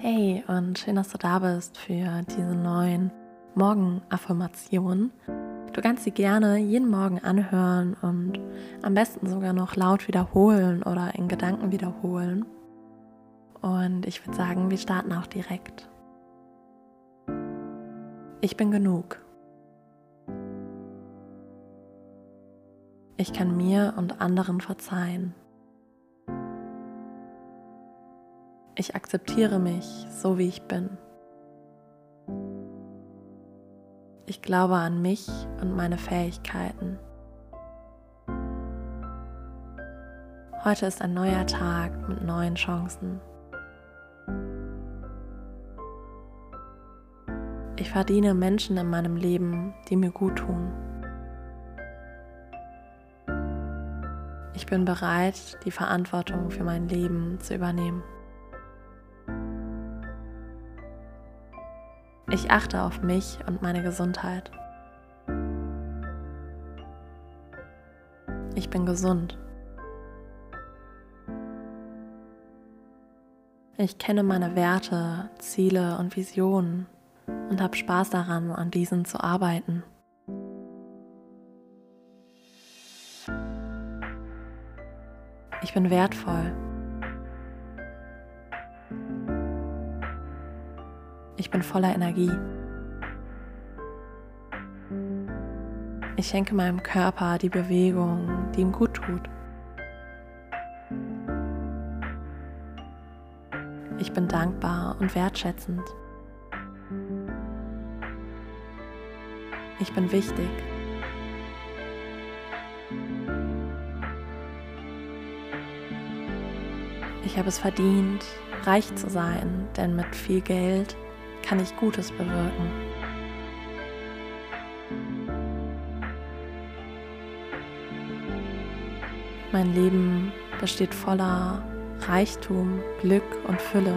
Hey und schön, dass du da bist für diese neuen Morgen-Affirmationen. Du kannst sie gerne jeden Morgen anhören und am besten sogar noch laut wiederholen oder in Gedanken wiederholen. Und ich würde sagen, wir starten auch direkt. Ich bin genug. Ich kann mir und anderen verzeihen. Ich akzeptiere mich so, wie ich bin. Ich glaube an mich und meine Fähigkeiten. Heute ist ein neuer Tag mit neuen Chancen. Ich verdiene Menschen in meinem Leben, die mir gut tun. Ich bin bereit, die Verantwortung für mein Leben zu übernehmen. Ich achte auf mich und meine Gesundheit. Ich bin gesund. Ich kenne meine Werte, Ziele und Visionen und habe Spaß daran, an diesen zu arbeiten. Ich bin wertvoll. Ich bin voller Energie. Ich schenke meinem Körper die Bewegung, die ihm gut tut. Ich bin dankbar und wertschätzend. Ich bin wichtig. Ich habe es verdient, reich zu sein, denn mit viel Geld kann ich Gutes bewirken. Mein Leben besteht voller Reichtum, Glück und Fülle.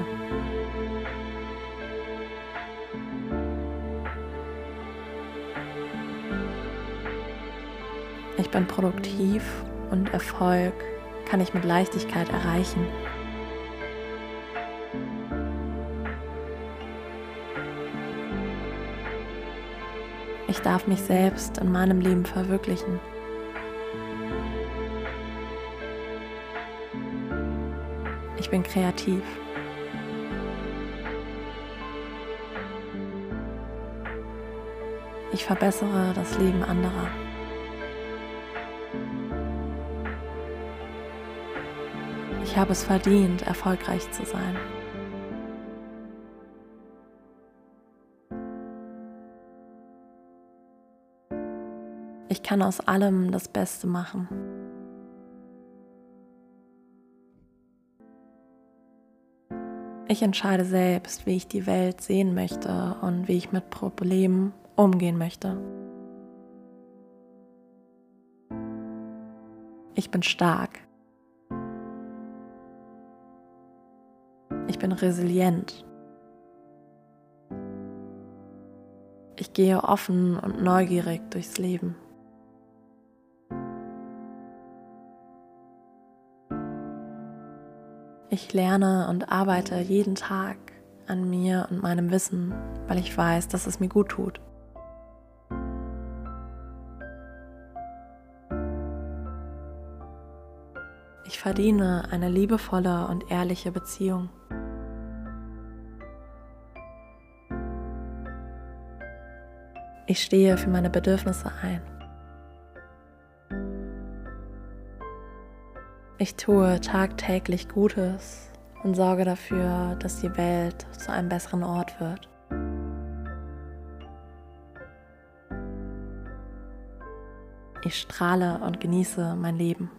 Ich bin produktiv und Erfolg kann ich mit Leichtigkeit erreichen. Ich darf mich selbst in meinem Leben verwirklichen. Ich bin kreativ. Ich verbessere das Leben anderer. Ich habe es verdient, erfolgreich zu sein. Ich kann aus allem das Beste machen. Ich entscheide selbst, wie ich die Welt sehen möchte und wie ich mit Problemen umgehen möchte. Ich bin stark. Ich bin resilient. Ich gehe offen und neugierig durchs Leben. Ich lerne und arbeite jeden Tag an mir und meinem Wissen, weil ich weiß, dass es mir gut tut. Ich verdiene eine liebevolle und ehrliche Beziehung. Ich stehe für meine Bedürfnisse ein. Ich tue tagtäglich Gutes und sorge dafür, dass die Welt zu einem besseren Ort wird. Ich strahle und genieße mein Leben.